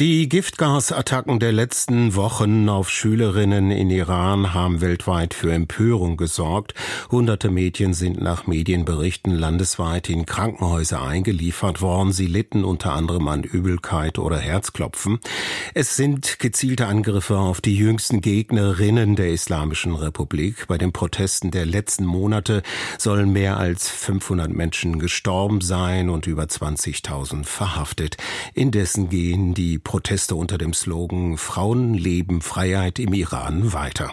Die Giftgasattacken der letzten Wochen auf Schülerinnen in Iran haben weltweit für Empörung gesorgt. Hunderte Mädchen sind nach Medienberichten landesweit in Krankenhäuser eingeliefert worden. Sie litten unter anderem an Übelkeit oder Herzklopfen. Es sind gezielte Angriffe auf die jüngsten Gegnerinnen der Islamischen Republik. Bei den Protesten der letzten Monate sollen mehr als 500 Menschen gestorben sein und über 20.000 verhaftet. Indessen gehen die Proteste unter dem Slogan Frauen, Leben, Freiheit im Iran weiter.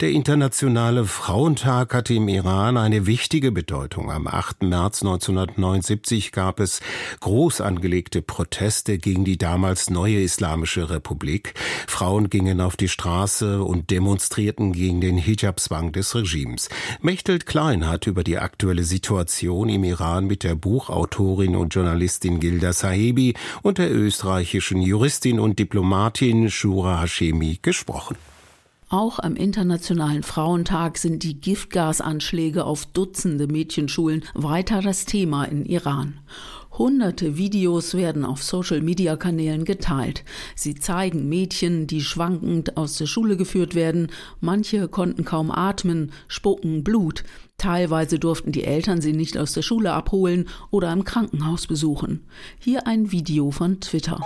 Der Internationale Frauentag hatte im Iran eine wichtige Bedeutung. Am 8. März 1979 gab es groß angelegte Proteste gegen die damals neue Islamische Republik. Frauen gingen auf die Straße und demonstrierten gegen den Hijab-Zwang des Regimes. Mechtelt Klein hat über die aktuelle Situation im Iran mit der Buchautorin und Journalistin Gilda Sahebi und der österreichischen Juristin Juristin und Diplomatin Shura Hashemi gesprochen. Auch am Internationalen Frauentag sind die Giftgasanschläge auf Dutzende Mädchenschulen weiter das Thema in Iran. Hunderte Videos werden auf Social-Media-Kanälen geteilt. Sie zeigen Mädchen, die schwankend aus der Schule geführt werden. Manche konnten kaum atmen, spucken Blut. Teilweise durften die Eltern sie nicht aus der Schule abholen oder im Krankenhaus besuchen. Hier ein Video von Twitter.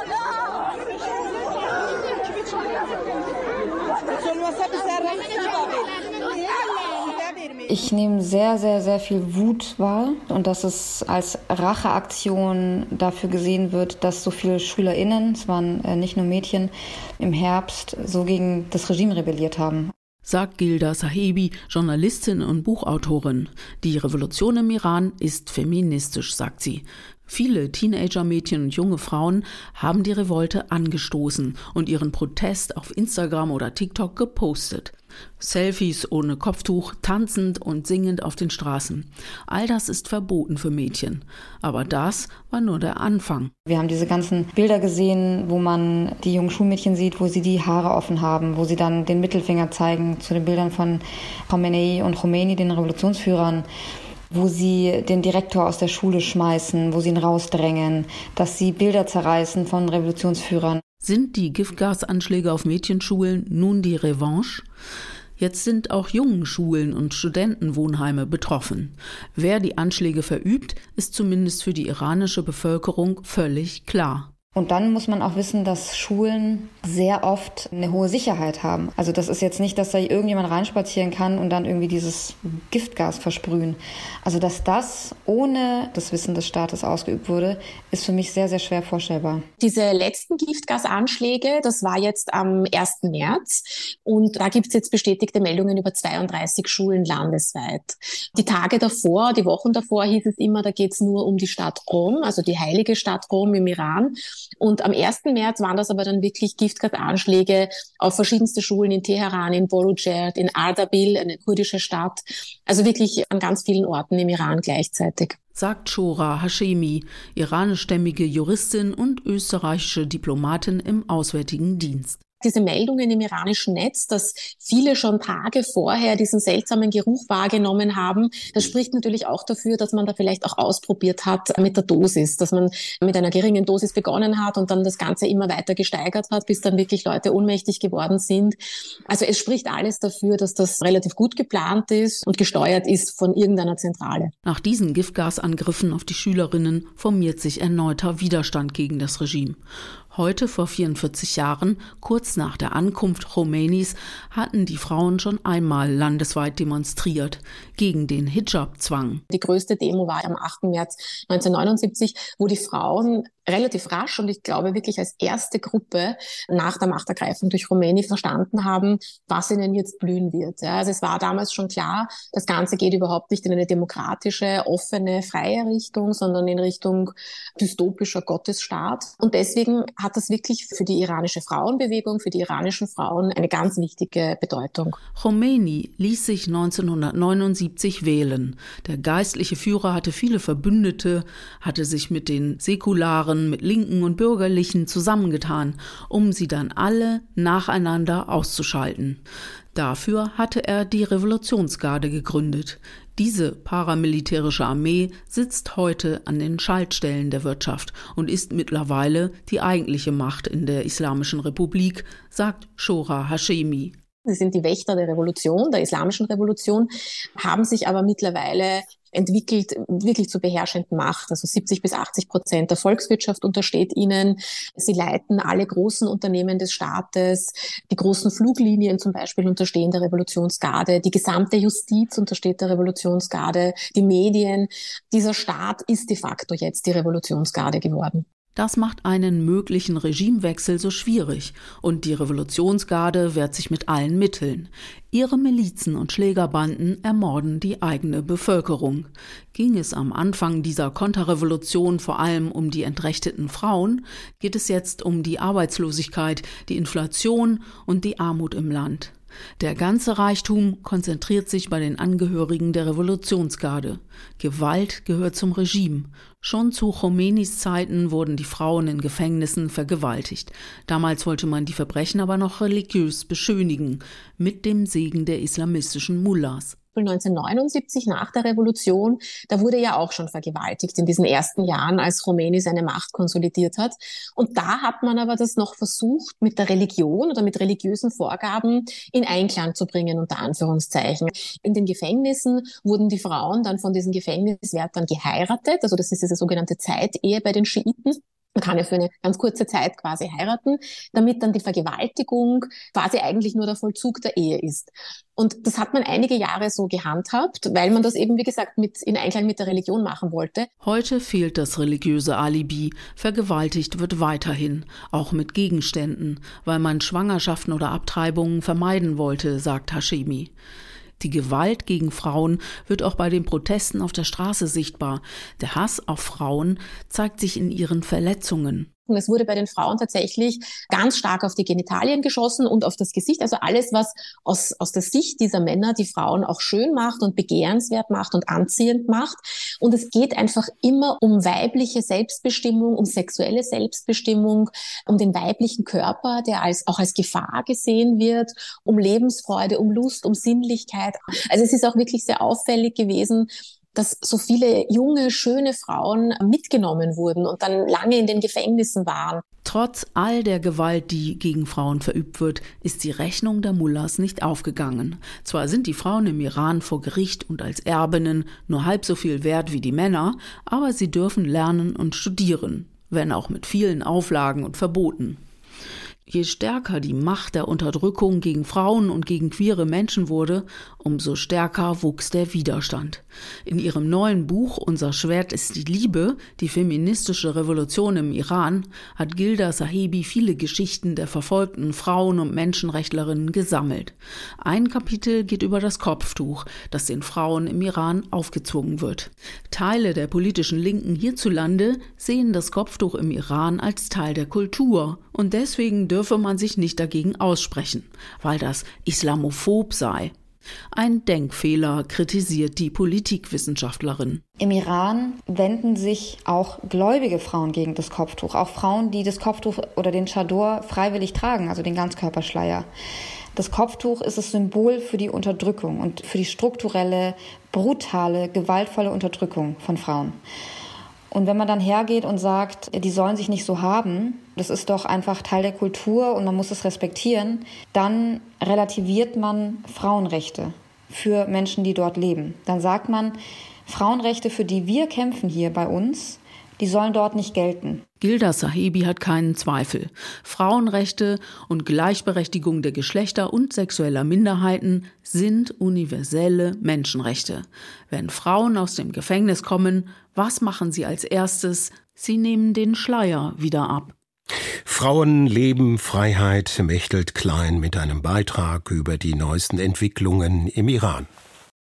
Ich nehme sehr, sehr, sehr viel Wut wahr und dass es als Racheaktion dafür gesehen wird, dass so viele SchülerInnen, es waren äh, nicht nur Mädchen, im Herbst so gegen das Regime rebelliert haben sagt Gilda Sahebi, Journalistin und Buchautorin. Die Revolution im Iran ist feministisch, sagt sie. Viele Teenager-Mädchen und junge Frauen haben die Revolte angestoßen und ihren Protest auf Instagram oder TikTok gepostet. Selfies ohne Kopftuch, tanzend und singend auf den Straßen. All das ist verboten für Mädchen. Aber das war nur der Anfang. Wir haben diese ganzen Bilder gesehen, wo man die jungen Schulmädchen sieht, wo sie die Haare offen haben, wo sie dann den Mittelfinger zeigen zu den Bildern von Khomeini und Khomeini, den Revolutionsführern wo sie den Direktor aus der Schule schmeißen, wo sie ihn rausdrängen, dass sie Bilder zerreißen von Revolutionsführern. Sind die Giftgasanschläge auf Mädchenschulen nun die Revanche? Jetzt sind auch jungen Schulen und Studentenwohnheime betroffen. Wer die Anschläge verübt, ist zumindest für die iranische Bevölkerung völlig klar. Und dann muss man auch wissen, dass Schulen sehr oft eine hohe Sicherheit haben. Also das ist jetzt nicht, dass da irgendjemand reinspazieren kann und dann irgendwie dieses Giftgas versprühen. Also dass das ohne das Wissen des Staates ausgeübt wurde, ist für mich sehr, sehr schwer vorstellbar. Diese letzten Giftgasanschläge, das war jetzt am 1. März und da gibt es jetzt bestätigte Meldungen über 32 Schulen landesweit. Die Tage davor, die Wochen davor hieß es immer, da geht es nur um die Stadt Rom, also die heilige Stadt Rom im Iran. Und am 1. März waren das aber dann wirklich Giftgasanschläge auf verschiedenste Schulen in Teheran, in Borujet, in Ardabil, eine kurdische Stadt. Also wirklich an ganz vielen Orten im Iran gleichzeitig sagt Shora Hashemi, iranischstämmige Juristin und österreichische Diplomatin im Auswärtigen Dienst diese Meldungen im iranischen Netz, dass viele schon Tage vorher diesen seltsamen Geruch wahrgenommen haben, das spricht natürlich auch dafür, dass man da vielleicht auch ausprobiert hat mit der Dosis, dass man mit einer geringen Dosis begonnen hat und dann das Ganze immer weiter gesteigert hat, bis dann wirklich Leute ohnmächtig geworden sind. Also es spricht alles dafür, dass das relativ gut geplant ist und gesteuert ist von irgendeiner Zentrale. Nach diesen Giftgasangriffen auf die Schülerinnen formiert sich erneuter Widerstand gegen das Regime. Heute vor 44 Jahren, kurz nach der Ankunft Khomeinis, hatten die Frauen schon einmal landesweit demonstriert gegen den Hijab-Zwang. Die größte Demo war am 8. März 1979, wo die Frauen relativ rasch und ich glaube wirklich als erste Gruppe nach der Machtergreifung durch Rumäni verstanden haben, was ihnen jetzt blühen wird. Also es war damals schon klar, das Ganze geht überhaupt nicht in eine demokratische, offene, freie Richtung, sondern in Richtung dystopischer Gottesstaat. Und deswegen hat das wirklich für die iranische Frauenbewegung, für die iranischen Frauen eine ganz wichtige Bedeutung. Khomeini ließ sich 1979 wählen. Der geistliche Führer hatte viele Verbündete, hatte sich mit den säkularen mit Linken und Bürgerlichen zusammengetan, um sie dann alle nacheinander auszuschalten. Dafür hatte er die Revolutionsgarde gegründet. Diese paramilitärische Armee sitzt heute an den Schaltstellen der Wirtschaft und ist mittlerweile die eigentliche Macht in der Islamischen Republik, sagt Shora Hashemi. Sie sind die Wächter der Revolution, der islamischen Revolution, haben sich aber mittlerweile entwickelt, wirklich zur beherrschenden Macht. Also 70 bis 80 Prozent der Volkswirtschaft untersteht ihnen. Sie leiten alle großen Unternehmen des Staates. Die großen Fluglinien zum Beispiel unterstehen der Revolutionsgarde. Die gesamte Justiz untersteht der Revolutionsgarde. Die Medien. Dieser Staat ist de facto jetzt die Revolutionsgarde geworden. Das macht einen möglichen Regimewechsel so schwierig, und die Revolutionsgarde wehrt sich mit allen Mitteln. Ihre Milizen und Schlägerbanden ermorden die eigene Bevölkerung. Ging es am Anfang dieser Konterrevolution vor allem um die entrechteten Frauen, geht es jetzt um die Arbeitslosigkeit, die Inflation und die Armut im Land. Der ganze Reichtum konzentriert sich bei den Angehörigen der Revolutionsgarde. Gewalt gehört zum Regime. Schon zu Khomeinis Zeiten wurden die Frauen in Gefängnissen vergewaltigt. Damals wollte man die Verbrechen aber noch religiös beschönigen, mit dem Segen der islamistischen Mullahs. 1979 nach der Revolution, da wurde ja auch schon vergewaltigt in diesen ersten Jahren, als Khomeini seine Macht konsolidiert hat. Und da hat man aber das noch versucht, mit der Religion oder mit religiösen Vorgaben in Einklang zu bringen, unter Anführungszeichen. In den Gefängnissen wurden die Frauen dann von diesen Gefängniswärtern geheiratet. Also das ist diese sogenannte Zeitehe bei den Schiiten. Man kann ja für eine ganz kurze Zeit quasi heiraten, damit dann die Vergewaltigung quasi eigentlich nur der Vollzug der Ehe ist. Und das hat man einige Jahre so gehandhabt, weil man das eben, wie gesagt, mit, in Einklang mit der Religion machen wollte. Heute fehlt das religiöse Alibi. Vergewaltigt wird weiterhin, auch mit Gegenständen, weil man Schwangerschaften oder Abtreibungen vermeiden wollte, sagt Hashemi. Die Gewalt gegen Frauen wird auch bei den Protesten auf der Straße sichtbar. Der Hass auf Frauen zeigt sich in ihren Verletzungen. Und es wurde bei den Frauen tatsächlich ganz stark auf die Genitalien geschossen und auf das Gesicht. Also alles, was aus, aus der Sicht dieser Männer die Frauen auch schön macht und begehrenswert macht und anziehend macht. Und es geht einfach immer um weibliche Selbstbestimmung, um sexuelle Selbstbestimmung, um den weiblichen Körper, der als, auch als Gefahr gesehen wird, um Lebensfreude, um Lust, um Sinnlichkeit. Also es ist auch wirklich sehr auffällig gewesen, dass so viele junge, schöne Frauen mitgenommen wurden und dann lange in den Gefängnissen waren. Trotz all der Gewalt, die gegen Frauen verübt wird, ist die Rechnung der Mullahs nicht aufgegangen. Zwar sind die Frauen im Iran vor Gericht und als Erbinnen nur halb so viel wert wie die Männer, aber sie dürfen lernen und studieren, wenn auch mit vielen Auflagen und Verboten. Je stärker die Macht der Unterdrückung gegen Frauen und gegen queere Menschen wurde, umso stärker wuchs der Widerstand. In ihrem neuen Buch Unser Schwert ist die Liebe, die feministische Revolution im Iran, hat Gilda Sahibi viele Geschichten der verfolgten Frauen und Menschenrechtlerinnen gesammelt. Ein Kapitel geht über das Kopftuch, das den Frauen im Iran aufgezwungen wird. Teile der politischen Linken hierzulande sehen das Kopftuch im Iran als Teil der Kultur und deswegen dürfe man sich nicht dagegen aussprechen, weil das islamophob sei. Ein Denkfehler kritisiert die Politikwissenschaftlerin. Im Iran wenden sich auch gläubige Frauen gegen das Kopftuch, auch Frauen, die das Kopftuch oder den Chador freiwillig tragen, also den Ganzkörperschleier. Das Kopftuch ist das Symbol für die Unterdrückung und für die strukturelle, brutale, gewaltvolle Unterdrückung von Frauen. Und wenn man dann hergeht und sagt, die sollen sich nicht so haben, das ist doch einfach Teil der Kultur und man muss es respektieren, dann relativiert man Frauenrechte für Menschen, die dort leben. Dann sagt man, Frauenrechte, für die wir kämpfen hier bei uns, die sollen dort nicht gelten. Gilda Sahibi hat keinen Zweifel. Frauenrechte und Gleichberechtigung der Geschlechter und sexueller Minderheiten sind universelle Menschenrechte. Wenn Frauen aus dem Gefängnis kommen, was machen sie als erstes? Sie nehmen den Schleier wieder ab. Frauen, Leben, Freiheit mächtelt klein mit einem Beitrag über die neuesten Entwicklungen im Iran.